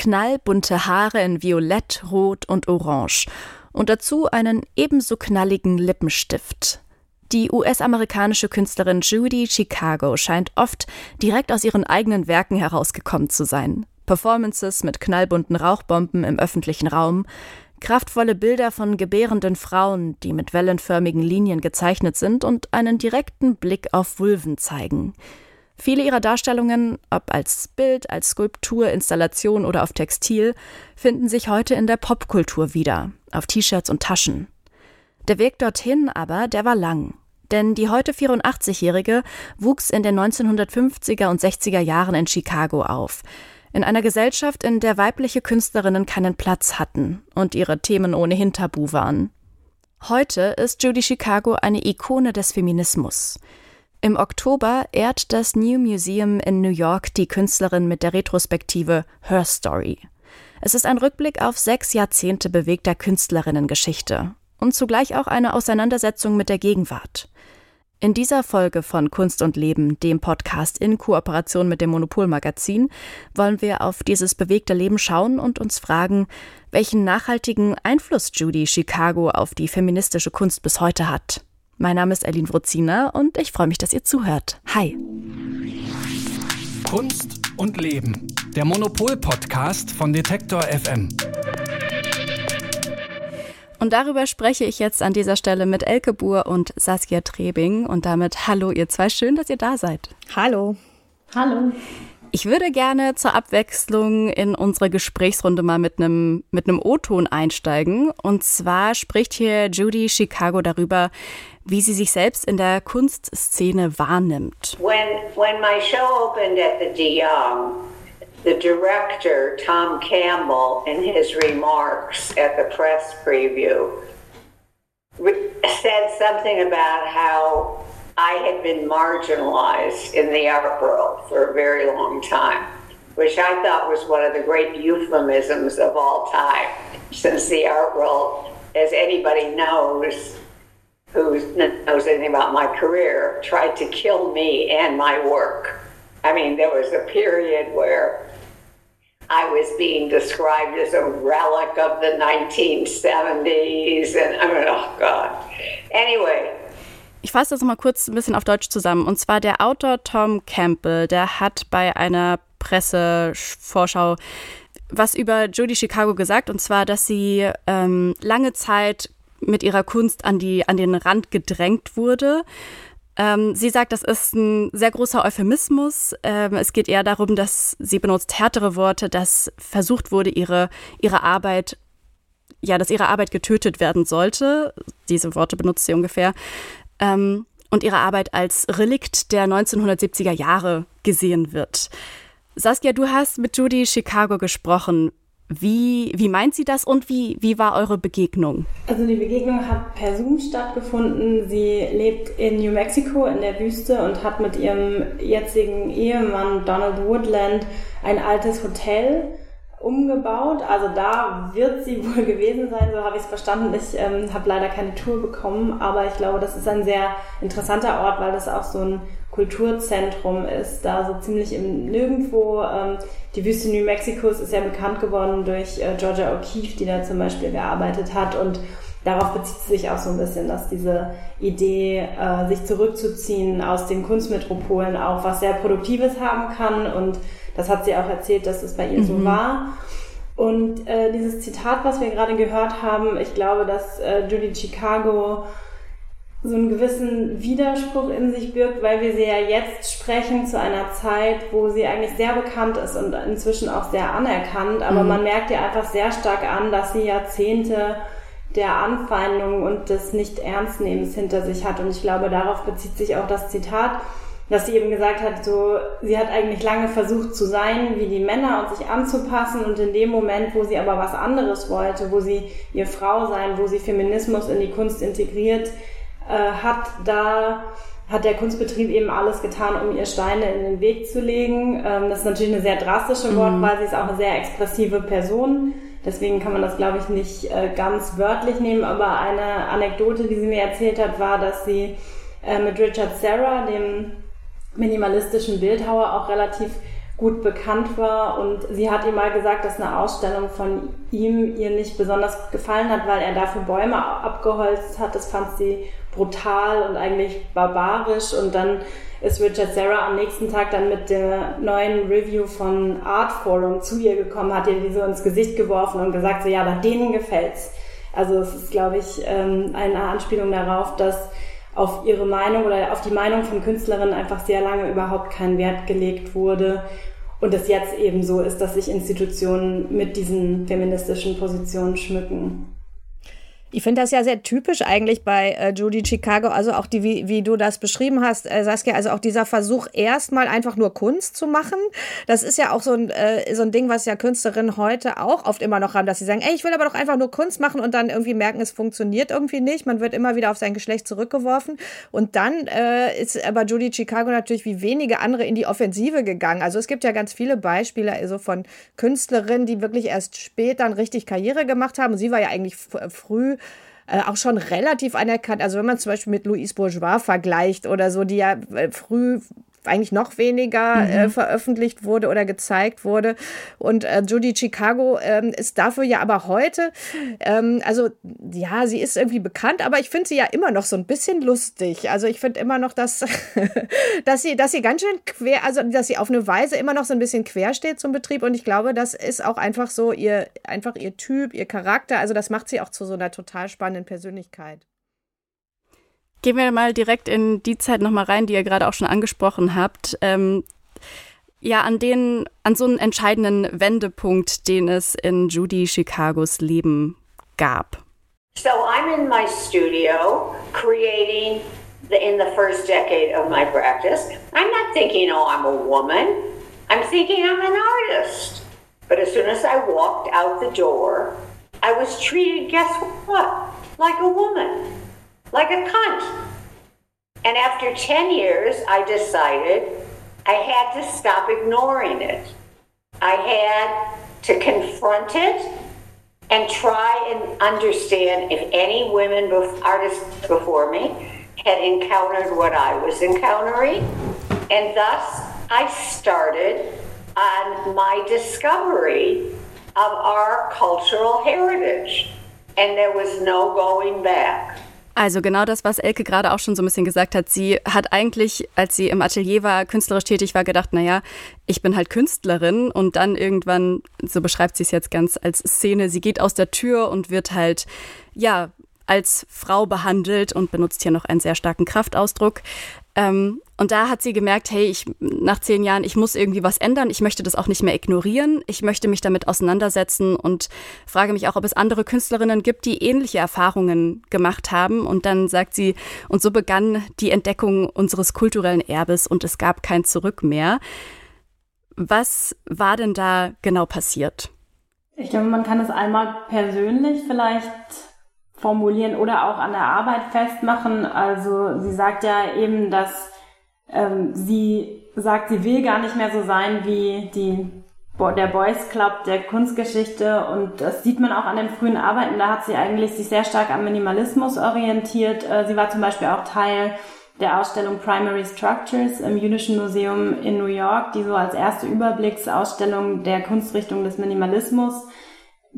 knallbunte Haare in Violett, Rot und Orange und dazu einen ebenso knalligen Lippenstift. Die US-amerikanische Künstlerin Judy Chicago scheint oft direkt aus ihren eigenen Werken herausgekommen zu sein. Performances mit knallbunten Rauchbomben im öffentlichen Raum, kraftvolle Bilder von gebärenden Frauen, die mit wellenförmigen Linien gezeichnet sind und einen direkten Blick auf Vulven zeigen. Viele ihrer Darstellungen, ob als Bild, als Skulptur, Installation oder auf Textil, finden sich heute in der Popkultur wieder, auf T-Shirts und Taschen. Der Weg dorthin aber, der war lang. Denn die heute 84-Jährige wuchs in den 1950er und 60er Jahren in Chicago auf. In einer Gesellschaft, in der weibliche Künstlerinnen keinen Platz hatten und ihre Themen ohnehin tabu waren. Heute ist Judy Chicago eine Ikone des Feminismus. Im Oktober ehrt das New Museum in New York die Künstlerin mit der Retrospektive Her Story. Es ist ein Rückblick auf sechs Jahrzehnte bewegter Künstlerinnengeschichte und zugleich auch eine Auseinandersetzung mit der Gegenwart. In dieser Folge von Kunst und Leben, dem Podcast in Kooperation mit dem Monopolmagazin, wollen wir auf dieses bewegte Leben schauen und uns fragen, welchen nachhaltigen Einfluss Judy Chicago auf die feministische Kunst bis heute hat. Mein Name ist Eileen Wrozina und ich freue mich, dass ihr zuhört. Hi. Kunst und Leben. Der Monopol-Podcast von Detektor FM. Und darüber spreche ich jetzt an dieser Stelle mit Elke Buhr und Saskia Trebing. Und damit hallo ihr zwei, schön, dass ihr da seid. Hallo. Hallo. Ich würde gerne zur Abwechslung in unsere Gesprächsrunde mal mit einem mit einem O-Ton einsteigen. Und zwar spricht hier Judy Chicago darüber, wie sie sich selbst in der Kunstszene wahrnimmt. When when my show opened at the De Young, the director Tom Campbell, in his remarks at the press preview, said something about how I had been marginalized in the art world for a very long time, which I thought was one of the great euphemisms of all time, since the art world, as anybody knows, who knows anything about my career, tried to kill me and my work. I mean, there was a period where I was being described as a relic of the 1970s, and I mean, oh God. Anyway, Ich fasse das mal kurz ein bisschen auf Deutsch zusammen. Und zwar der Autor Tom Campbell, der hat bei einer Pressevorschau was über Judy Chicago gesagt, und zwar, dass sie ähm, lange Zeit mit ihrer Kunst an, die, an den Rand gedrängt wurde. Ähm, sie sagt, das ist ein sehr großer Euphemismus. Ähm, es geht eher darum, dass sie benutzt härtere Worte, dass versucht wurde, ihre, ihre Arbeit, ja, dass ihre Arbeit getötet werden sollte. Diese Worte benutzt sie ungefähr ähm, und ihre Arbeit als Relikt der 1970er Jahre gesehen wird. Saskia, du hast mit Judy Chicago gesprochen. Wie, wie meint sie das und wie, wie war eure Begegnung? Also die Begegnung hat per Zoom stattgefunden. Sie lebt in New Mexico in der Wüste und hat mit ihrem jetzigen Ehemann Donald Woodland ein altes Hotel umgebaut. Also da wird sie wohl gewesen sein, so habe ich es verstanden. Ich ähm, habe leider keine Tour bekommen, aber ich glaube, das ist ein sehr interessanter Ort, weil das auch so ein Kulturzentrum ist, da so ziemlich im Nirgendwo. Ähm, die Wüste New Mexicos ist ja bekannt geworden durch äh, Georgia O'Keeffe, die da zum Beispiel gearbeitet hat und darauf bezieht sich auch so ein bisschen, dass diese Idee, äh, sich zurückzuziehen aus den Kunstmetropolen auch was sehr Produktives haben kann und das hat sie auch erzählt, dass es bei ihr mhm. so war. Und äh, dieses Zitat, was wir gerade gehört haben, ich glaube, dass äh, Judy Chicago so einen gewissen Widerspruch in sich birgt, weil wir sie ja jetzt sprechen zu einer Zeit, wo sie eigentlich sehr bekannt ist und inzwischen auch sehr anerkannt. Aber mhm. man merkt ihr einfach sehr stark an, dass sie Jahrzehnte der Anfeindung und des Nicht-Ernstnehmens hinter sich hat. Und ich glaube, darauf bezieht sich auch das Zitat dass sie eben gesagt hat, so, sie hat eigentlich lange versucht zu sein wie die Männer und sich anzupassen und in dem Moment, wo sie aber was anderes wollte, wo sie ihr Frau sein, wo sie Feminismus in die Kunst integriert äh, hat, da hat der Kunstbetrieb eben alles getan, um ihr Steine in den Weg zu legen. Ähm, das ist natürlich eine sehr drastische Wortwahl, mhm. sie ist auch eine sehr expressive Person. Deswegen kann man das, glaube ich, nicht äh, ganz wörtlich nehmen, aber eine Anekdote, die sie mir erzählt hat, war, dass sie äh, mit Richard Serra, dem minimalistischen Bildhauer auch relativ gut bekannt war und sie hat ihm mal gesagt, dass eine Ausstellung von ihm ihr nicht besonders gefallen hat, weil er dafür Bäume abgeholzt hat. Das fand sie brutal und eigentlich barbarisch und dann ist Richard Serra am nächsten Tag dann mit der neuen Review von Art Forum zu ihr gekommen, hat ihr die so ins Gesicht geworfen und gesagt, so ja, aber denen gefällt's. Also es ist, glaube ich, ähm, eine Anspielung darauf, dass auf ihre Meinung oder auf die Meinung von Künstlerinnen einfach sehr lange überhaupt kein Wert gelegt wurde und es jetzt eben so ist, dass sich Institutionen mit diesen feministischen Positionen schmücken. Ich finde das ja sehr typisch eigentlich bei äh, Judy Chicago, also auch die, wie, wie du das beschrieben hast, äh, Saskia, also auch dieser Versuch, erstmal einfach nur Kunst zu machen. Das ist ja auch so ein, äh, so ein Ding, was ja Künstlerinnen heute auch oft immer noch haben, dass sie sagen, ey, ich will aber doch einfach nur Kunst machen und dann irgendwie merken, es funktioniert irgendwie nicht. Man wird immer wieder auf sein Geschlecht zurückgeworfen. Und dann äh, ist aber Judy Chicago natürlich wie wenige andere in die Offensive gegangen. Also es gibt ja ganz viele Beispiele also von Künstlerinnen, die wirklich erst spät dann richtig Karriere gemacht haben. Und sie war ja eigentlich früh äh, auch schon relativ anerkannt. Also wenn man zum Beispiel mit Louise Bourgeois vergleicht oder so, die ja äh, früh eigentlich noch weniger äh, mhm. äh, veröffentlicht wurde oder gezeigt wurde. Und äh, Judy Chicago ähm, ist dafür ja aber heute, ähm, also ja, sie ist irgendwie bekannt, aber ich finde sie ja immer noch so ein bisschen lustig. Also ich finde immer noch, dass, dass, sie, dass sie ganz schön quer, also dass sie auf eine Weise immer noch so ein bisschen quer steht zum Betrieb. Und ich glaube, das ist auch einfach so ihr, einfach ihr Typ, ihr Charakter. Also das macht sie auch zu so einer total spannenden Persönlichkeit. Gehen wir mal direkt in die Zeit nochmal rein, die ihr gerade auch schon angesprochen habt. Ähm, ja, an den, an so einen entscheidenden Wendepunkt, den es in Judy Chicagos Leben gab. So I'm in my studio creating the, in the first decade of my practice. I'm not thinking, oh, I'm a woman. I'm thinking I'm an artist. But as soon as I walked out the door, I was treated, guess what? Like a woman. Like a cunt. And after 10 years, I decided I had to stop ignoring it. I had to confront it and try and understand if any women, artists before me, had encountered what I was encountering. And thus, I started on my discovery of our cultural heritage. And there was no going back. Also genau das, was Elke gerade auch schon so ein bisschen gesagt hat. Sie hat eigentlich, als sie im Atelier war, künstlerisch tätig war, gedacht, naja, ich bin halt Künstlerin und dann irgendwann, so beschreibt sie es jetzt ganz als Szene, sie geht aus der Tür und wird halt, ja, als Frau behandelt und benutzt hier noch einen sehr starken Kraftausdruck. Ähm, und da hat sie gemerkt, hey, ich, nach zehn Jahren, ich muss irgendwie was ändern. Ich möchte das auch nicht mehr ignorieren. Ich möchte mich damit auseinandersetzen und frage mich auch, ob es andere Künstlerinnen gibt, die ähnliche Erfahrungen gemacht haben. Und dann sagt sie, und so begann die Entdeckung unseres kulturellen Erbes und es gab kein Zurück mehr. Was war denn da genau passiert? Ich glaube, man kann es einmal persönlich vielleicht formulieren oder auch an der Arbeit festmachen. Also sie sagt ja eben, dass ähm, sie sagt, sie will gar nicht mehr so sein wie die der Boys Club der Kunstgeschichte und das sieht man auch an den frühen Arbeiten. Da hat sie eigentlich sich sehr stark am Minimalismus orientiert. Äh, sie war zum Beispiel auch Teil der Ausstellung Primary Structures im Jüdischen Museum in New York, die so als erste Überblicksausstellung der Kunstrichtung des Minimalismus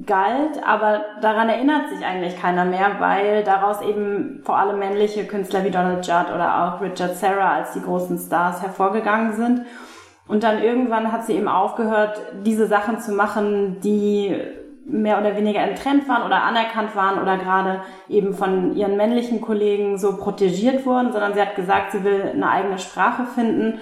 galt, aber daran erinnert sich eigentlich keiner mehr, weil daraus eben vor allem männliche Künstler wie Donald Judd oder auch Richard Serra als die großen Stars hervorgegangen sind. Und dann irgendwann hat sie eben aufgehört, diese Sachen zu machen, die mehr oder weniger im Trend waren oder anerkannt waren oder gerade eben von ihren männlichen Kollegen so protegiert wurden, sondern sie hat gesagt, sie will eine eigene Sprache finden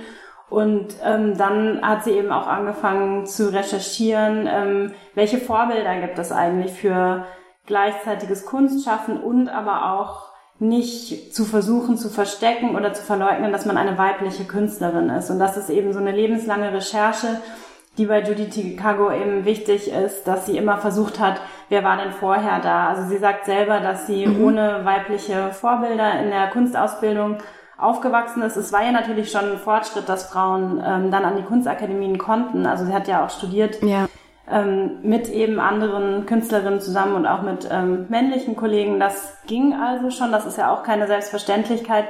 und ähm, dann hat sie eben auch angefangen zu recherchieren, ähm, welche Vorbilder gibt es eigentlich für gleichzeitiges Kunstschaffen und aber auch nicht zu versuchen zu verstecken oder zu verleugnen, dass man eine weibliche Künstlerin ist. Und das ist eben so eine lebenslange Recherche, die bei Judy Chicago eben wichtig ist, dass sie immer versucht hat, wer war denn vorher da? Also sie sagt selber, dass sie mhm. ohne weibliche Vorbilder in der Kunstausbildung aufgewachsen ist. Es war ja natürlich schon ein Fortschritt, dass Frauen ähm, dann an die Kunstakademien konnten. Also sie hat ja auch studiert. Ja. ähm, mit eben anderen Künstlerinnen zusammen und auch mit ähm, männlichen Kollegen. Das ging also schon, das ist ja auch keine Selbstverständlichkeit.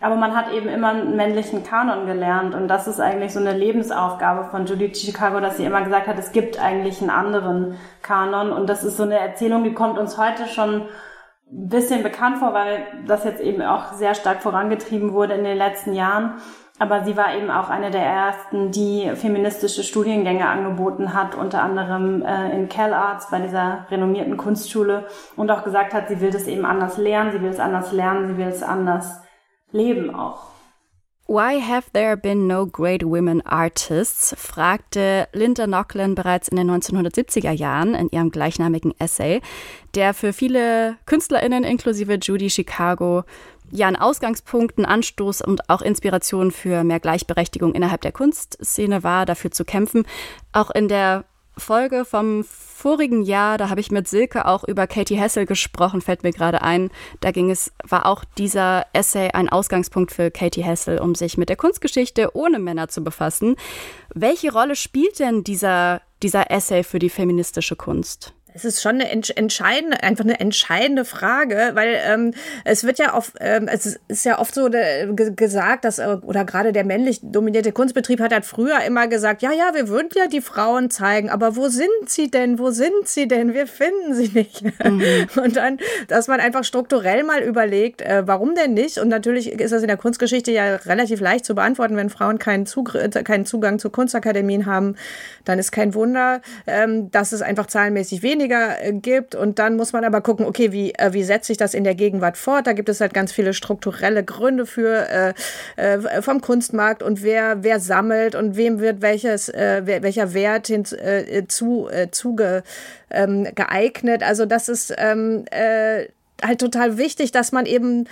Aber man hat eben immer einen männlichen Kanon gelernt und das ist eigentlich so eine Lebensaufgabe von Judith Chicago, dass sie immer gesagt hat, es gibt eigentlich einen anderen Kanon und das ist so eine Erzählung, die kommt uns heute schon ein bisschen bekannt vor, weil das jetzt eben auch sehr stark vorangetrieben wurde in den letzten Jahren. Aber sie war eben auch eine der ersten, die feministische Studiengänge angeboten hat, unter anderem äh, in CalArts bei dieser renommierten Kunstschule und auch gesagt hat, sie will das eben anders lernen, sie will es anders lernen, sie will es anders leben auch. Why have there been no great women artists? fragte Linda Nochlin bereits in den 1970er Jahren in ihrem gleichnamigen Essay, der für viele KünstlerInnen inklusive Judy Chicago ja ein Ausgangspunkt, ein Anstoß und auch Inspiration für mehr Gleichberechtigung innerhalb der Kunstszene war, dafür zu kämpfen. Auch in der Folge vom vorigen Jahr, da habe ich mit Silke auch über Katie Hessel gesprochen, fällt mir gerade ein. Da ging es, war auch dieser Essay ein Ausgangspunkt für Katie Hessel, um sich mit der Kunstgeschichte ohne Männer zu befassen. Welche Rolle spielt denn dieser, dieser Essay für die feministische Kunst? Es ist schon eine entscheidende, einfach eine entscheidende Frage, weil ähm, es wird ja oft, ähm, es ist ja oft so äh, gesagt, dass äh, oder gerade der männlich dominierte Kunstbetrieb hat halt früher immer gesagt, ja, ja, wir würden ja die Frauen zeigen, aber wo sind sie denn? Wo sind sie denn? Wir finden sie nicht. Mhm. Und dann, dass man einfach strukturell mal überlegt, äh, warum denn nicht? Und natürlich ist das in der Kunstgeschichte ja relativ leicht zu beantworten, wenn Frauen keinen, Zug keinen Zugang zu Kunstakademien haben, dann ist kein Wunder, ähm, dass es einfach zahlenmäßig wenig weniger äh, gibt. Und dann muss man aber gucken, okay, wie, äh, wie setzt sich das in der Gegenwart fort? Da gibt es halt ganz viele strukturelle Gründe für äh, äh, vom Kunstmarkt und wer, wer sammelt und wem wird welches, äh, welcher Wert hinzu äh, zuge, ähm, geeignet. Also das ist ähm, äh, halt total wichtig, dass man eben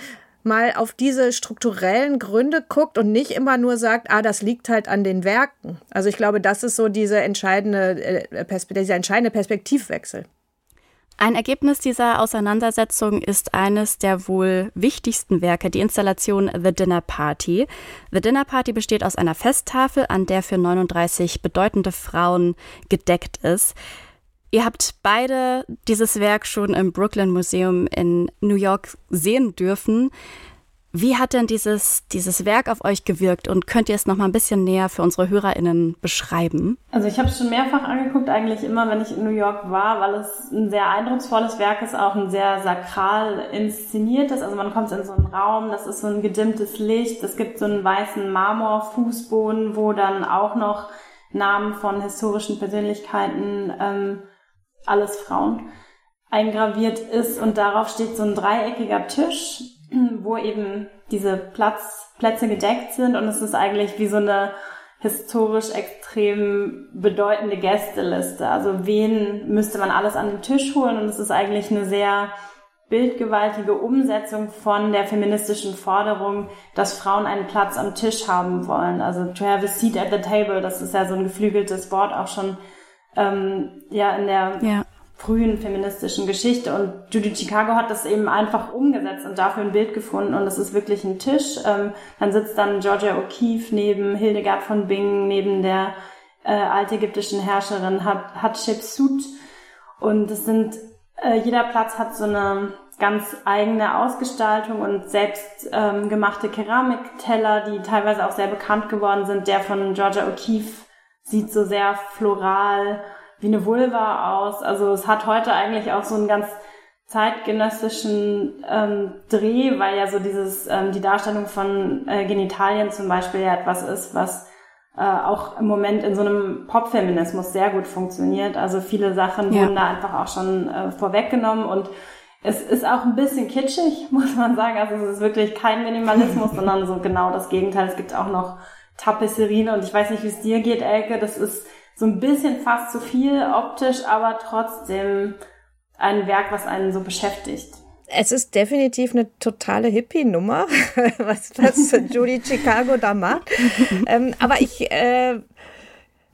mal auf diese strukturellen Gründe guckt und nicht immer nur sagt, ah, das liegt halt an den Werken. Also ich glaube, das ist so diese entscheidende, äh, dieser entscheidende Perspektivwechsel. Ein Ergebnis dieser Auseinandersetzung ist eines der wohl wichtigsten Werke, die Installation The Dinner Party. The Dinner Party besteht aus einer Festtafel, an der für 39 bedeutende Frauen gedeckt ist. Ihr habt beide dieses Werk schon im Brooklyn Museum in New York sehen dürfen. Wie hat denn dieses, dieses Werk auf euch gewirkt und könnt ihr es noch mal ein bisschen näher für unsere HörerInnen beschreiben? Also ich habe es schon mehrfach angeguckt, eigentlich immer, wenn ich in New York war, weil es ein sehr eindrucksvolles Werk ist, auch ein sehr sakral inszeniertes. Also man kommt in so einen Raum, das ist so ein gedimmtes Licht, es gibt so einen weißen Marmorfußboden, wo dann auch noch Namen von historischen Persönlichkeiten ähm, alles Frauen, eingraviert ist und darauf steht so ein dreieckiger Tisch, wo eben diese Platz, Plätze gedeckt sind und es ist eigentlich wie so eine historisch extrem bedeutende Gästeliste. Also wen müsste man alles an den Tisch holen und es ist eigentlich eine sehr bildgewaltige Umsetzung von der feministischen Forderung, dass Frauen einen Platz am Tisch haben wollen. Also to have a seat at the table, das ist ja so ein geflügeltes Wort auch schon ähm, ja in der ja. frühen feministischen Geschichte. Und Judy Chicago hat das eben einfach umgesetzt und dafür ein Bild gefunden. Und es ist wirklich ein Tisch. Ähm, dann sitzt dann Georgia O'Keeffe neben Hildegard von Bingen, neben der äh, altägyptischen Herrscherin Hatshepsut. Und es sind, äh, jeder Platz hat so eine ganz eigene Ausgestaltung und selbst ähm, gemachte Keramikteller, die teilweise auch sehr bekannt geworden sind. Der von Georgia O'Keeffe sieht so sehr floral wie eine Vulva aus. Also es hat heute eigentlich auch so einen ganz zeitgenössischen ähm, Dreh, weil ja so dieses ähm, die Darstellung von äh, Genitalien zum Beispiel ja etwas ist, was äh, auch im Moment in so einem Popfeminismus sehr gut funktioniert. Also viele Sachen ja. wurden da einfach auch schon äh, vorweggenommen und es ist auch ein bisschen kitschig, muss man sagen. Also es ist wirklich kein Minimalismus, sondern so genau das Gegenteil. Es gibt auch noch Tapisserien und ich weiß nicht, wie es dir geht, Elke. Das ist so ein bisschen fast zu viel optisch, aber trotzdem ein Werk, was einen so beschäftigt. Es ist definitiv eine totale Hippie-Nummer, was, was Judy Chicago da macht. ähm, aber ich äh,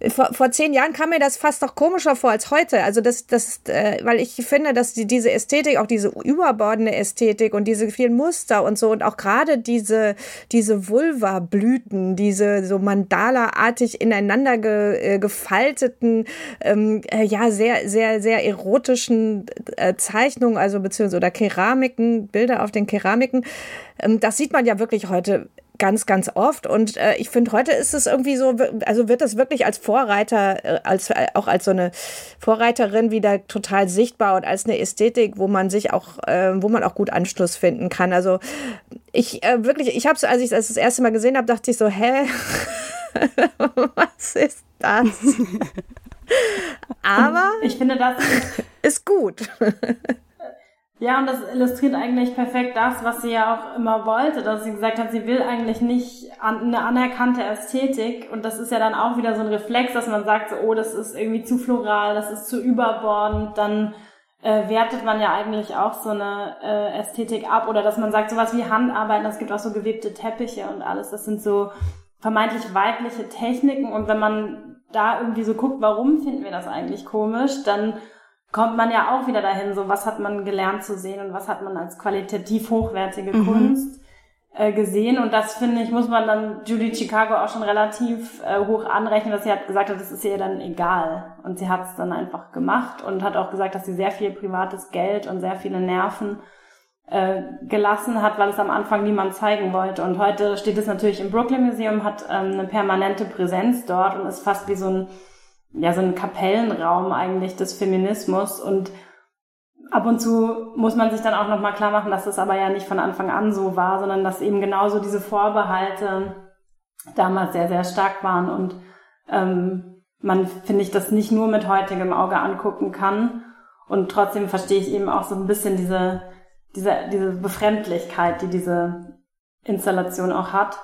vor, vor zehn Jahren kam mir das fast noch komischer vor als heute. Also das, das, äh, weil ich finde, dass die, diese Ästhetik, auch diese überbordende Ästhetik und diese vielen Muster und so und auch gerade diese, diese Vulva-Blüten, diese so Mandala-artig ineinander ge, äh, gefalteten, ähm, äh, ja, sehr, sehr, sehr erotischen äh, Zeichnungen, also beziehungsweise oder Keramiken, Bilder auf den Keramiken, ähm, das sieht man ja wirklich heute ganz, ganz oft. Und äh, ich finde, heute ist es irgendwie so, also wird das wirklich als Vorreiter, äh, als äh, auch als so eine Vorreiterin wieder total sichtbar und als eine Ästhetik, wo man sich auch, äh, wo man auch gut Anschluss finden kann. Also ich äh, wirklich, ich habe es, als ich das das erste Mal gesehen habe, dachte ich so, hä, was ist das? Aber ich finde, das ist gut. Ja, und das illustriert eigentlich perfekt das, was sie ja auch immer wollte, dass sie gesagt hat, sie will eigentlich nicht an, eine anerkannte Ästhetik. Und das ist ja dann auch wieder so ein Reflex, dass man sagt, so, oh, das ist irgendwie zu floral, das ist zu überbordend, dann äh, wertet man ja eigentlich auch so eine äh, Ästhetik ab. Oder dass man sagt, sowas wie Handarbeiten, es gibt auch so gewebte Teppiche und alles. Das sind so vermeintlich weibliche Techniken. Und wenn man da irgendwie so guckt, warum finden wir das eigentlich komisch, dann kommt man ja auch wieder dahin, so was hat man gelernt zu sehen und was hat man als qualitativ hochwertige mhm. Kunst äh, gesehen. Und das finde ich, muss man dann Judy Chicago auch schon relativ äh, hoch anrechnen, dass sie hat gesagt hat, das ist ihr dann egal. Und sie hat es dann einfach gemacht und hat auch gesagt, dass sie sehr viel privates Geld und sehr viele Nerven äh, gelassen hat, weil es am Anfang niemand zeigen wollte. Und heute steht es natürlich im Brooklyn Museum, hat ähm, eine permanente Präsenz dort und ist fast wie so ein ja, so ein Kapellenraum eigentlich des Feminismus und ab und zu muss man sich dann auch nochmal klar machen, dass das aber ja nicht von Anfang an so war, sondern dass eben genauso diese Vorbehalte damals sehr, sehr stark waren und ähm, man, finde ich, das nicht nur mit heutigem Auge angucken kann. Und trotzdem verstehe ich eben auch so ein bisschen diese, diese, diese Befremdlichkeit, die diese Installation auch hat.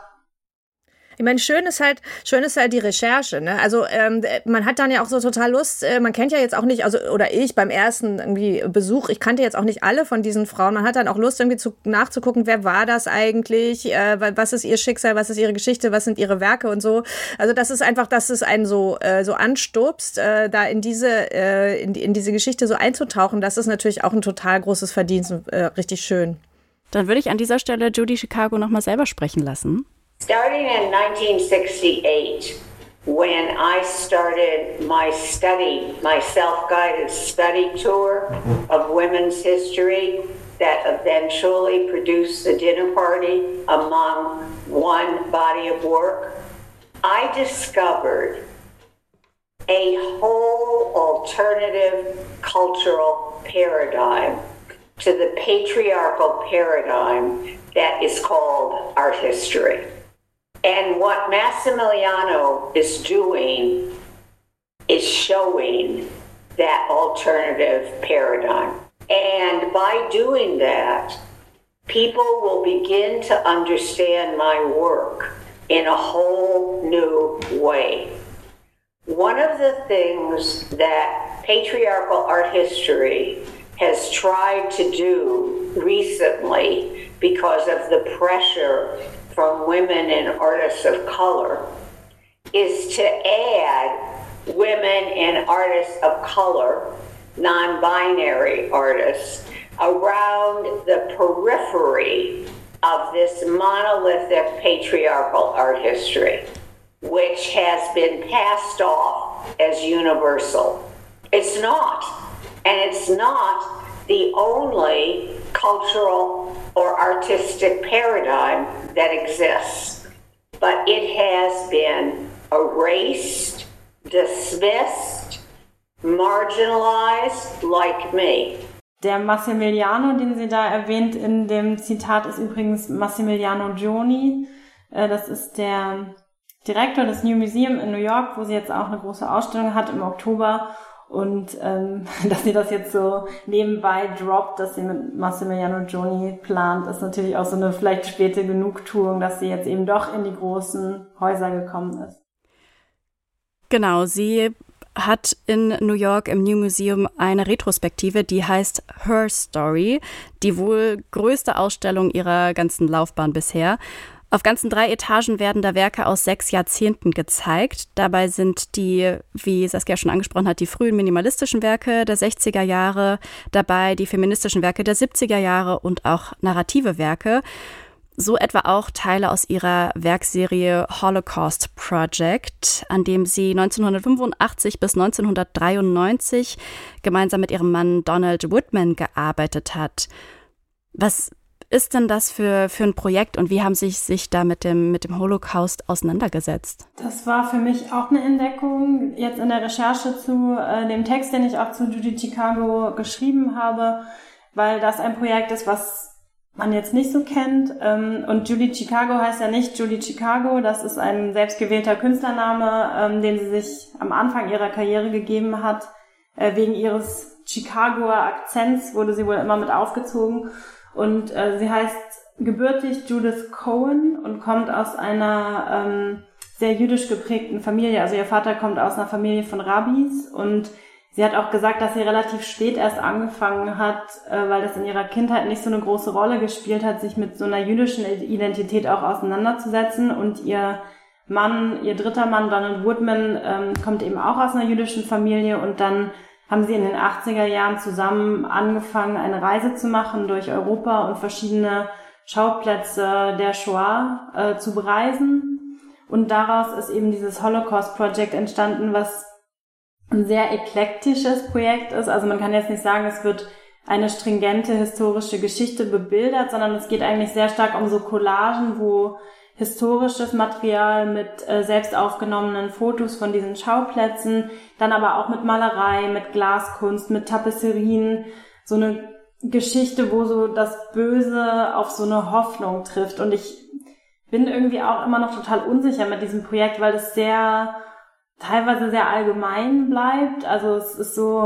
Ich meine, schön ist halt, schön ist halt die Recherche. Ne? Also ähm, man hat dann ja auch so total Lust. Äh, man kennt ja jetzt auch nicht, also oder ich beim ersten irgendwie Besuch, ich kannte jetzt auch nicht alle von diesen Frauen. Man hat dann auch Lust irgendwie zu, nachzugucken, wer war das eigentlich, äh, was ist ihr Schicksal, was ist ihre Geschichte, was sind ihre Werke und so. Also das ist einfach, dass es einen so äh, so anstupst, äh, da in diese äh, in, in diese Geschichte so einzutauchen. Das ist natürlich auch ein total großes Verdienst, äh, richtig schön. Dann würde ich an dieser Stelle Judy Chicago noch mal selber sprechen lassen. Starting in 1968, when I started my study, my self guided study tour of women's history, that eventually produced the dinner party among one body of work, I discovered a whole alternative cultural paradigm to the patriarchal paradigm that is called art history. And what Massimiliano is doing is showing that alternative paradigm. And by doing that, people will begin to understand my work in a whole new way. One of the things that patriarchal art history has tried to do recently because of the pressure from women and artists of color is to add women and artists of color, non binary artists, around the periphery of this monolithic patriarchal art history, which has been passed off as universal. It's not. And it's not the only cultural or artistic paradigm that exists, but it has been erased, dismissed, marginalized like me. Der Massimiliano, den sie da erwähnt in dem Zitat, ist übrigens Massimiliano Gioni. Äh, das ist der Direktor des New Museum in New York, wo sie jetzt auch eine große Ausstellung hat im Oktober. Und ähm, dass sie das jetzt so nebenbei droppt, dass sie mit Massimiliano Gioni plant, ist natürlich auch so eine vielleicht späte Genugtuung, dass sie jetzt eben doch in die großen Häuser gekommen ist. Genau, sie hat in New York im New Museum eine Retrospektive, die heißt Her Story, die wohl größte Ausstellung ihrer ganzen Laufbahn bisher. Auf ganzen drei Etagen werden da Werke aus sechs Jahrzehnten gezeigt. Dabei sind die, wie Saskia schon angesprochen hat, die frühen minimalistischen Werke der 60er Jahre dabei, die feministischen Werke der 70er Jahre und auch narrative Werke. So etwa auch Teile aus ihrer Werkserie Holocaust Project, an dem sie 1985 bis 1993 gemeinsam mit ihrem Mann Donald Woodman gearbeitet hat. Was ist denn das für, für ein Projekt und wie haben Sie sich da mit dem, mit dem Holocaust auseinandergesetzt? Das war für mich auch eine Entdeckung, jetzt in der Recherche zu äh, dem Text, den ich auch zu Judy Chicago geschrieben habe, weil das ein Projekt ist, was man jetzt nicht so kennt. Ähm, und Julie Chicago heißt ja nicht Julie Chicago, das ist ein selbstgewählter Künstlername, ähm, den sie sich am Anfang ihrer Karriere gegeben hat. Äh, wegen ihres Chicagoer Akzents wurde sie wohl immer mit aufgezogen. Und äh, sie heißt gebürtig Judith Cohen und kommt aus einer ähm, sehr jüdisch geprägten Familie. Also ihr Vater kommt aus einer Familie von Rabbis und sie hat auch gesagt, dass sie relativ spät erst angefangen hat, äh, weil das in ihrer Kindheit nicht so eine große Rolle gespielt hat, sich mit so einer jüdischen Identität auch auseinanderzusetzen. Und ihr Mann, ihr dritter Mann, Donald Woodman, ähm, kommt eben auch aus einer jüdischen Familie und dann haben sie in den 80er Jahren zusammen angefangen, eine Reise zu machen durch Europa und verschiedene Schauplätze der Shoah äh, zu bereisen. Und daraus ist eben dieses Holocaust Project entstanden, was ein sehr eklektisches Projekt ist. Also man kann jetzt nicht sagen, es wird eine stringente historische Geschichte bebildert, sondern es geht eigentlich sehr stark um so Collagen, wo historisches Material mit äh, selbst aufgenommenen Fotos von diesen Schauplätzen, dann aber auch mit Malerei, mit Glaskunst, mit Tapisserien, so eine Geschichte, wo so das Böse auf so eine Hoffnung trifft. Und ich bin irgendwie auch immer noch total unsicher mit diesem Projekt, weil es sehr, teilweise sehr allgemein bleibt. Also es ist so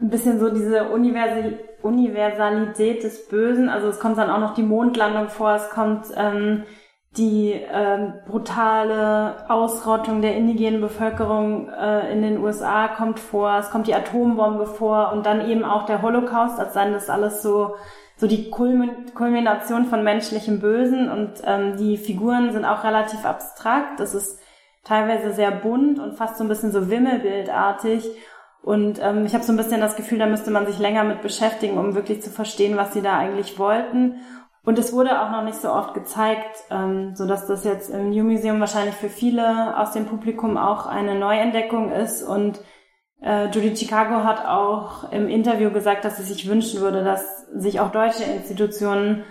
ein bisschen so diese Universal Universalität des Bösen. Also es kommt dann auch noch die Mondlandung vor, es kommt ähm, die ähm, brutale Ausrottung der indigenen Bevölkerung äh, in den USA kommt vor, es kommt die Atombombe vor und dann eben auch der Holocaust, als seien das alles so so die Kulmination von menschlichem Bösen und ähm, die Figuren sind auch relativ abstrakt. Das ist teilweise sehr bunt und fast so ein bisschen so Wimmelbildartig und ähm, ich habe so ein bisschen das Gefühl, da müsste man sich länger mit beschäftigen, um wirklich zu verstehen, was sie da eigentlich wollten. Und es wurde auch noch nicht so oft gezeigt, ähm, so dass das jetzt im New Museum wahrscheinlich für viele aus dem Publikum auch eine Neuentdeckung ist. Und äh, Judy Chicago hat auch im Interview gesagt, dass sie sich wünschen würde, dass sich auch deutsche Institutionen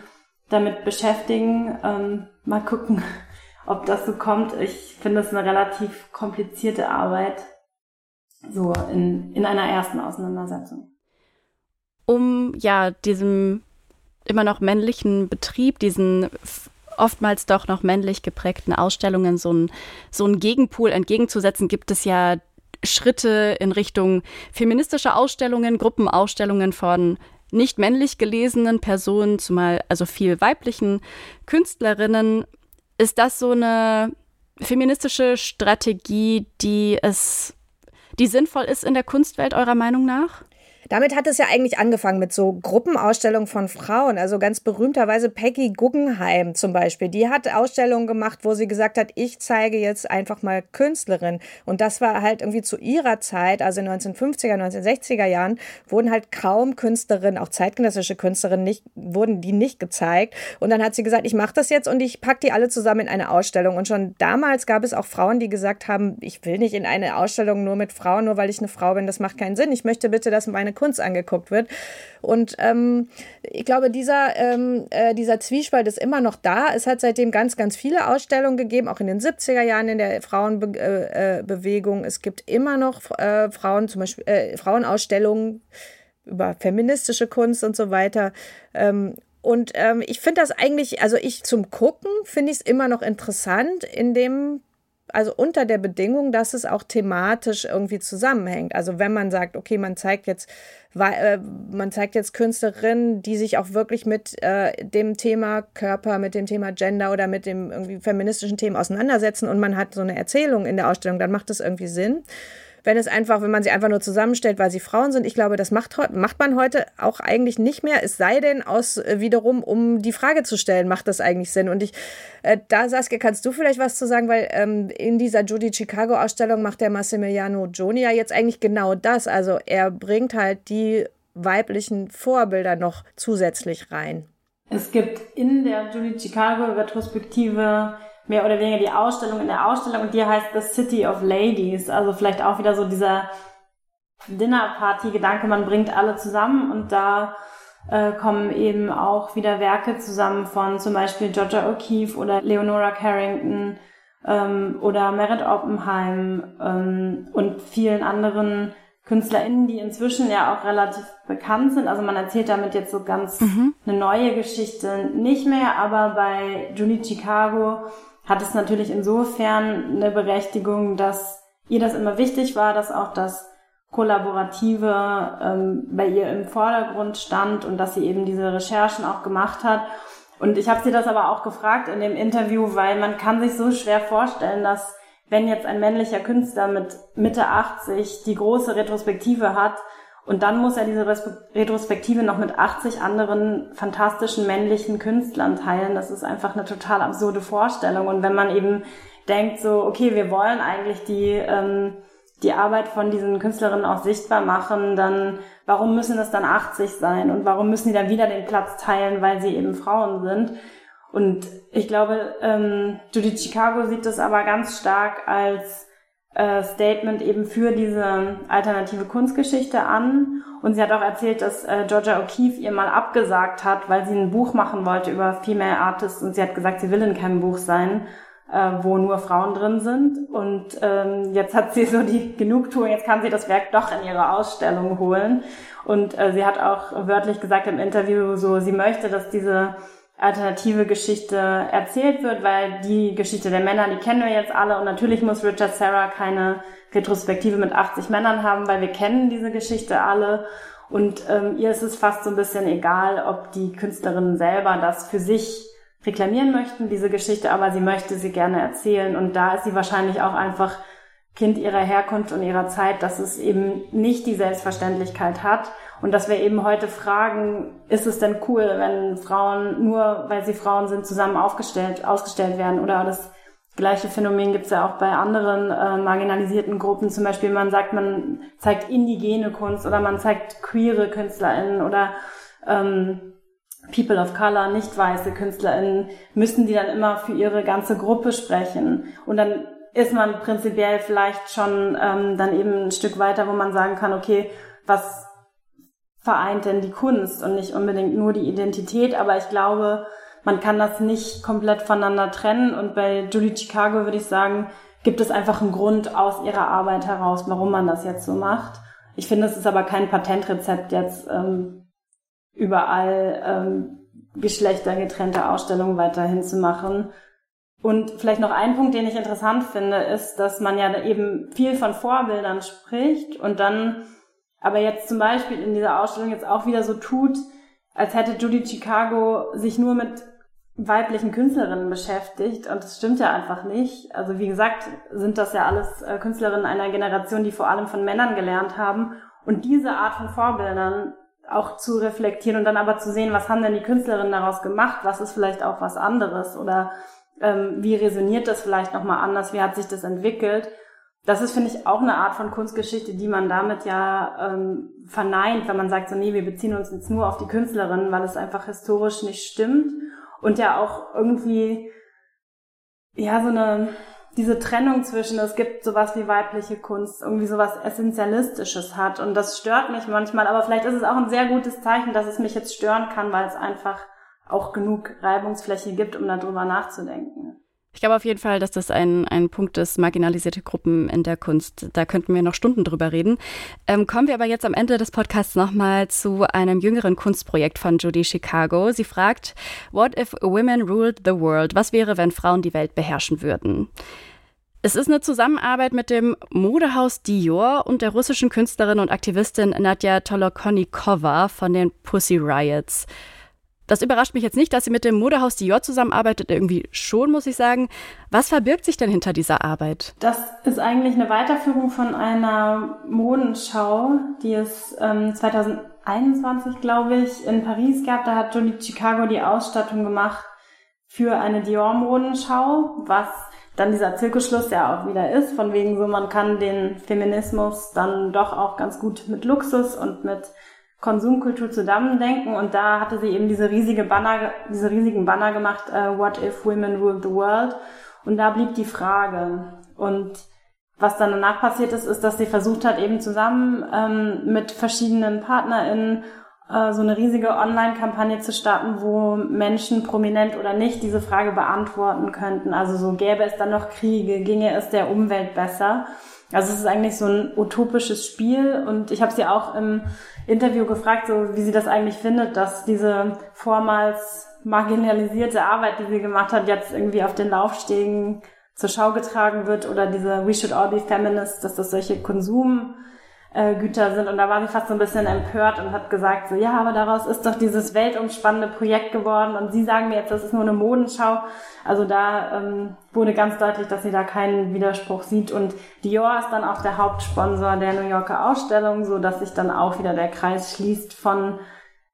damit beschäftigen. Ähm, mal gucken, ob das so kommt. Ich finde es eine relativ komplizierte Arbeit so in, in einer ersten Auseinandersetzung. Um ja diesem immer noch männlichen Betrieb, diesen oftmals doch noch männlich geprägten Ausstellungen so ein, so ein Gegenpol entgegenzusetzen, gibt es ja Schritte in Richtung feministischer Ausstellungen, Gruppenausstellungen von nicht männlich gelesenen Personen, zumal also viel weiblichen Künstlerinnen. Ist das so eine feministische Strategie, die es die sinnvoll ist in der Kunstwelt eurer Meinung nach? Damit hat es ja eigentlich angefangen mit so Gruppenausstellungen von Frauen. Also ganz berühmterweise Peggy Guggenheim zum Beispiel. Die hat Ausstellungen gemacht, wo sie gesagt hat, ich zeige jetzt einfach mal Künstlerin. Und das war halt irgendwie zu ihrer Zeit, also in den 1950er, 1960er Jahren, wurden halt kaum Künstlerinnen, auch zeitgenössische Künstlerinnen, nicht, wurden die nicht gezeigt. Und dann hat sie gesagt, ich mache das jetzt und ich packe die alle zusammen in eine Ausstellung. Und schon damals gab es auch Frauen, die gesagt haben, ich will nicht in eine Ausstellung nur mit Frauen, nur weil ich eine Frau bin. Das macht keinen Sinn. Ich möchte bitte, dass meine Kunst angeguckt wird. Und ähm, ich glaube, dieser, ähm, äh, dieser Zwiespalt ist immer noch da. Es hat seitdem ganz, ganz viele Ausstellungen gegeben, auch in den 70er Jahren in der Frauenbewegung. Äh, äh es gibt immer noch äh, Frauen, zum Beispiel äh, Frauenausstellungen über feministische Kunst und so weiter. Ähm, und ähm, ich finde das eigentlich, also ich zum Gucken finde ich es immer noch interessant, in dem also unter der Bedingung, dass es auch thematisch irgendwie zusammenhängt. Also wenn man sagt, okay, man zeigt jetzt, äh, man zeigt jetzt Künstlerinnen, die sich auch wirklich mit äh, dem Thema Körper, mit dem Thema Gender oder mit dem irgendwie feministischen Themen auseinandersetzen und man hat so eine Erzählung in der Ausstellung, dann macht das irgendwie Sinn. Wenn es einfach, wenn man sie einfach nur zusammenstellt, weil sie Frauen sind. Ich glaube, das macht, macht man heute auch eigentlich nicht mehr. Es sei denn, aus äh, wiederum, um die Frage zu stellen, macht das eigentlich Sinn? Und ich, äh, da Saskia, kannst du vielleicht was zu sagen, weil ähm, in dieser Judy Chicago Ausstellung macht der Massimiliano Joni ja jetzt eigentlich genau das. Also er bringt halt die weiblichen Vorbilder noch zusätzlich rein. Es gibt in der Judy Chicago Retrospektive mehr oder weniger die Ausstellung in der Ausstellung und die heißt The City of Ladies. Also vielleicht auch wieder so dieser Dinnerparty-Gedanke, man bringt alle zusammen und da äh, kommen eben auch wieder Werke zusammen von zum Beispiel Georgia O'Keeffe oder Leonora Carrington ähm, oder Merit Oppenheim ähm, und vielen anderen KünstlerInnen, die inzwischen ja auch relativ bekannt sind. Also man erzählt damit jetzt so ganz mhm. eine neue Geschichte nicht mehr, aber bei Julie Chicago hat es natürlich insofern eine Berechtigung, dass ihr das immer wichtig war, dass auch das Kollaborative ähm, bei ihr im Vordergrund stand und dass sie eben diese Recherchen auch gemacht hat. Und ich habe sie das aber auch gefragt in dem Interview, weil man kann sich so schwer vorstellen, dass wenn jetzt ein männlicher Künstler mit Mitte 80 die große Retrospektive hat und dann muss er diese Retrospektive noch mit 80 anderen fantastischen männlichen Künstlern teilen, das ist einfach eine total absurde Vorstellung. Und wenn man eben denkt so, okay, wir wollen eigentlich die, ähm, die Arbeit von diesen Künstlerinnen auch sichtbar machen, dann warum müssen es dann 80 sein und warum müssen die dann wieder den Platz teilen, weil sie eben Frauen sind? Und ich glaube, ähm, Judith Chicago sieht das aber ganz stark als äh, Statement eben für diese alternative Kunstgeschichte an. Und sie hat auch erzählt, dass äh, Georgia O'Keeffe ihr mal abgesagt hat, weil sie ein Buch machen wollte über Female Artists. Und sie hat gesagt, sie will in keinem Buch sein, äh, wo nur Frauen drin sind. Und ähm, jetzt hat sie so die Genugtuung, jetzt kann sie das Werk doch in ihre Ausstellung holen. Und äh, sie hat auch wörtlich gesagt im Interview so, sie möchte, dass diese alternative Geschichte erzählt wird, weil die Geschichte der Männer, die kennen wir jetzt alle. Und natürlich muss Richard Serra keine Retrospektive mit 80 Männern haben, weil wir kennen diese Geschichte alle. Und ähm, ihr ist es fast so ein bisschen egal, ob die Künstlerinnen selber das für sich reklamieren möchten, diese Geschichte, aber sie möchte sie gerne erzählen. Und da ist sie wahrscheinlich auch einfach Kind ihrer Herkunft und ihrer Zeit, dass es eben nicht die Selbstverständlichkeit hat und dass wir eben heute fragen, ist es denn cool, wenn Frauen nur, weil sie Frauen sind, zusammen aufgestellt, ausgestellt werden? Oder das gleiche Phänomen gibt es ja auch bei anderen äh, marginalisierten Gruppen. Zum Beispiel, man sagt, man zeigt indigene Kunst oder man zeigt queere KünstlerInnen oder ähm, People of Color, nicht weiße KünstlerInnen, müssen die dann immer für ihre ganze Gruppe sprechen. Und dann ist man prinzipiell vielleicht schon ähm, dann eben ein Stück weiter, wo man sagen kann, okay, was vereint denn die Kunst und nicht unbedingt nur die Identität, aber ich glaube, man kann das nicht komplett voneinander trennen und bei Julie Chicago würde ich sagen, gibt es einfach einen Grund aus ihrer Arbeit heraus, warum man das jetzt so macht. Ich finde, es ist aber kein Patentrezept jetzt ähm, überall ähm, geschlechtergetrennte Ausstellungen weiterhin zu machen. Und vielleicht noch ein Punkt, den ich interessant finde, ist, dass man ja eben viel von Vorbildern spricht und dann aber jetzt zum Beispiel in dieser Ausstellung jetzt auch wieder so tut, als hätte Judy Chicago sich nur mit weiblichen Künstlerinnen beschäftigt und das stimmt ja einfach nicht. Also wie gesagt, sind das ja alles äh, Künstlerinnen einer Generation, die vor allem von Männern gelernt haben. Und diese Art von Vorbildern auch zu reflektieren und dann aber zu sehen, was haben denn die Künstlerinnen daraus gemacht, was ist vielleicht auch was anderes? Oder ähm, wie resoniert das vielleicht nochmal anders, wie hat sich das entwickelt das ist, finde ich, auch eine Art von Kunstgeschichte, die man damit ja ähm, verneint, wenn man sagt, so nee, wir beziehen uns jetzt nur auf die Künstlerin, weil es einfach historisch nicht stimmt und ja auch irgendwie ja so eine diese Trennung zwischen es gibt sowas wie weibliche Kunst irgendwie sowas essentialistisches hat und das stört mich manchmal, aber vielleicht ist es auch ein sehr gutes Zeichen, dass es mich jetzt stören kann, weil es einfach auch genug Reibungsfläche gibt, um darüber nachzudenken. Ich glaube auf jeden Fall, dass das ein, ein Punkt ist, marginalisierte Gruppen in der Kunst. Da könnten wir noch Stunden drüber reden. Ähm, kommen wir aber jetzt am Ende des Podcasts nochmal zu einem jüngeren Kunstprojekt von Judy Chicago. Sie fragt, What if women ruled the world? Was wäre, wenn Frauen die Welt beherrschen würden? Es ist eine Zusammenarbeit mit dem Modehaus Dior und der russischen Künstlerin und Aktivistin Nadja Tolokonikova von den Pussy Riots. Das überrascht mich jetzt nicht, dass sie mit dem Modehaus Dior zusammenarbeitet. Irgendwie schon, muss ich sagen. Was verbirgt sich denn hinter dieser Arbeit? Das ist eigentlich eine Weiterführung von einer Modenschau, die es ähm, 2021, glaube ich, in Paris gab. Da hat Johnny Chicago die Ausstattung gemacht für eine Dior-Modenschau, was dann dieser Zirkelschluss ja auch wieder ist, von wegen so, man kann den Feminismus dann doch auch ganz gut mit Luxus und mit Konsumkultur zusammendenken und da hatte sie eben diese riesige Banner, diese riesigen Banner gemacht, uh, What if women rule the world? Und da blieb die Frage. Und was dann danach passiert ist, ist, dass sie versucht hat, eben zusammen ähm, mit verschiedenen PartnerInnen äh, so eine riesige Online-Kampagne zu starten, wo Menschen, prominent oder nicht, diese Frage beantworten könnten. Also so gäbe es dann noch Kriege, ginge es der Umwelt besser. Also es ist eigentlich so ein utopisches Spiel und ich habe sie auch im Interview gefragt, so wie sie das eigentlich findet, dass diese vormals marginalisierte Arbeit, die sie gemacht hat, jetzt irgendwie auf den Laufstegen zur Schau getragen wird oder diese We should all be feminists, dass das solche Konsum äh, Güter sind. Und da war sie fast so ein bisschen empört und hat gesagt, so, ja, aber daraus ist doch dieses weltumspannende Projekt geworden. Und Sie sagen mir jetzt, das ist nur eine Modenschau. Also da ähm, wurde ganz deutlich, dass sie da keinen Widerspruch sieht. Und Dior ist dann auch der Hauptsponsor der New Yorker Ausstellung, so dass sich dann auch wieder der Kreis schließt von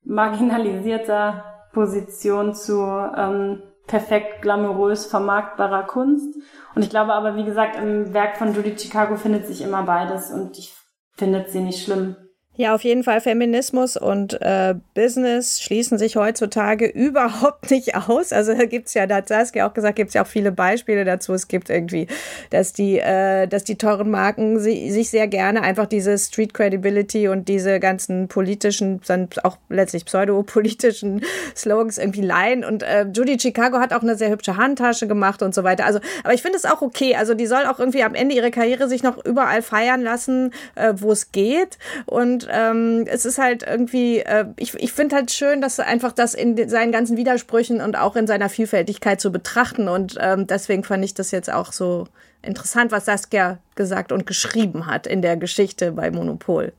marginalisierter Position zu ähm, perfekt glamourös vermarktbarer Kunst. Und ich glaube aber, wie gesagt, im Werk von Judy Chicago findet sich immer beides. Und ich findet sie nicht schlimm. Ja, auf jeden Fall Feminismus und äh, Business schließen sich heutzutage überhaupt nicht aus. Also da gibt's ja, da hat Saskia auch gesagt, gibt's ja auch viele Beispiele dazu. Es gibt irgendwie, dass die, äh, dass die teuren Marken si sich sehr gerne einfach diese Street Credibility und diese ganzen politischen, dann auch letztlich pseudopolitischen Slogans irgendwie leihen. Und äh, Judy Chicago hat auch eine sehr hübsche Handtasche gemacht und so weiter. Also, aber ich finde es auch okay. Also die soll auch irgendwie am Ende ihrer Karriere sich noch überall feiern lassen, äh, wo es geht. Und ähm, es ist halt irgendwie, äh, ich, ich finde halt schön, dass einfach das in seinen ganzen Widersprüchen und auch in seiner Vielfältigkeit zu betrachten. Und ähm, deswegen fand ich das jetzt auch so interessant, was Saskia gesagt und geschrieben hat in der Geschichte bei Monopol.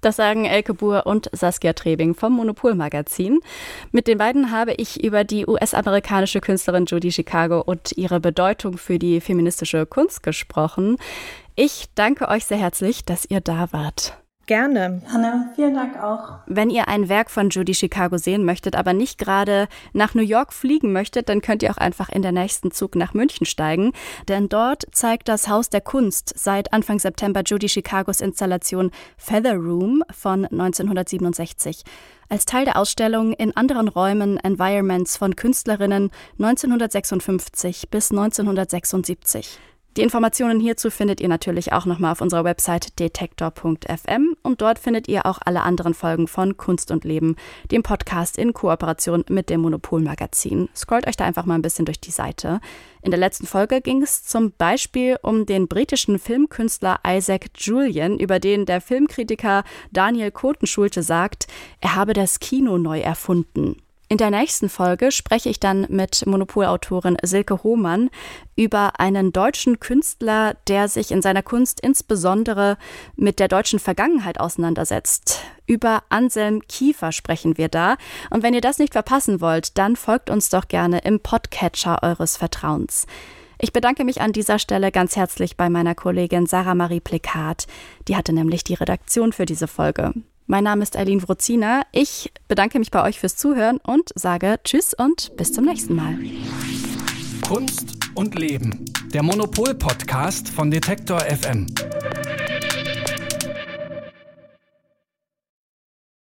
Das sagen Elke Buhr und Saskia Trebing vom Monopol-Magazin. Mit den beiden habe ich über die US-amerikanische Künstlerin Judy Chicago und ihre Bedeutung für die feministische Kunst gesprochen. Ich danke euch sehr herzlich, dass ihr da wart. Gerne. Hanne, vielen Dank auch. Wenn ihr ein Werk von Judy Chicago sehen möchtet, aber nicht gerade nach New York fliegen möchtet, dann könnt ihr auch einfach in der nächsten Zug nach München steigen. Denn dort zeigt das Haus der Kunst seit Anfang September Judy Chicagos Installation Feather Room von 1967 als Teil der Ausstellung in anderen Räumen Environments von Künstlerinnen 1956 bis 1976. Die Informationen hierzu findet ihr natürlich auch nochmal auf unserer Website detektor.fm und dort findet ihr auch alle anderen Folgen von Kunst und Leben, dem Podcast in Kooperation mit dem Monopol-Magazin. Scrollt euch da einfach mal ein bisschen durch die Seite. In der letzten Folge ging es zum Beispiel um den britischen Filmkünstler Isaac Julian, über den der Filmkritiker Daniel Kotenschulte sagt, er habe das Kino neu erfunden. In der nächsten Folge spreche ich dann mit Monopolautorin Silke Hohmann über einen deutschen Künstler, der sich in seiner Kunst insbesondere mit der deutschen Vergangenheit auseinandersetzt. Über Anselm Kiefer sprechen wir da. Und wenn ihr das nicht verpassen wollt, dann folgt uns doch gerne im Podcatcher eures Vertrauens. Ich bedanke mich an dieser Stelle ganz herzlich bei meiner Kollegin Sarah Marie Plekat. Die hatte nämlich die Redaktion für diese Folge. Mein Name ist Eileen Wrozina. Ich bedanke mich bei euch fürs Zuhören und sage Tschüss und bis zum nächsten Mal. Kunst und Leben. Der Monopol-Podcast von Detektor FM.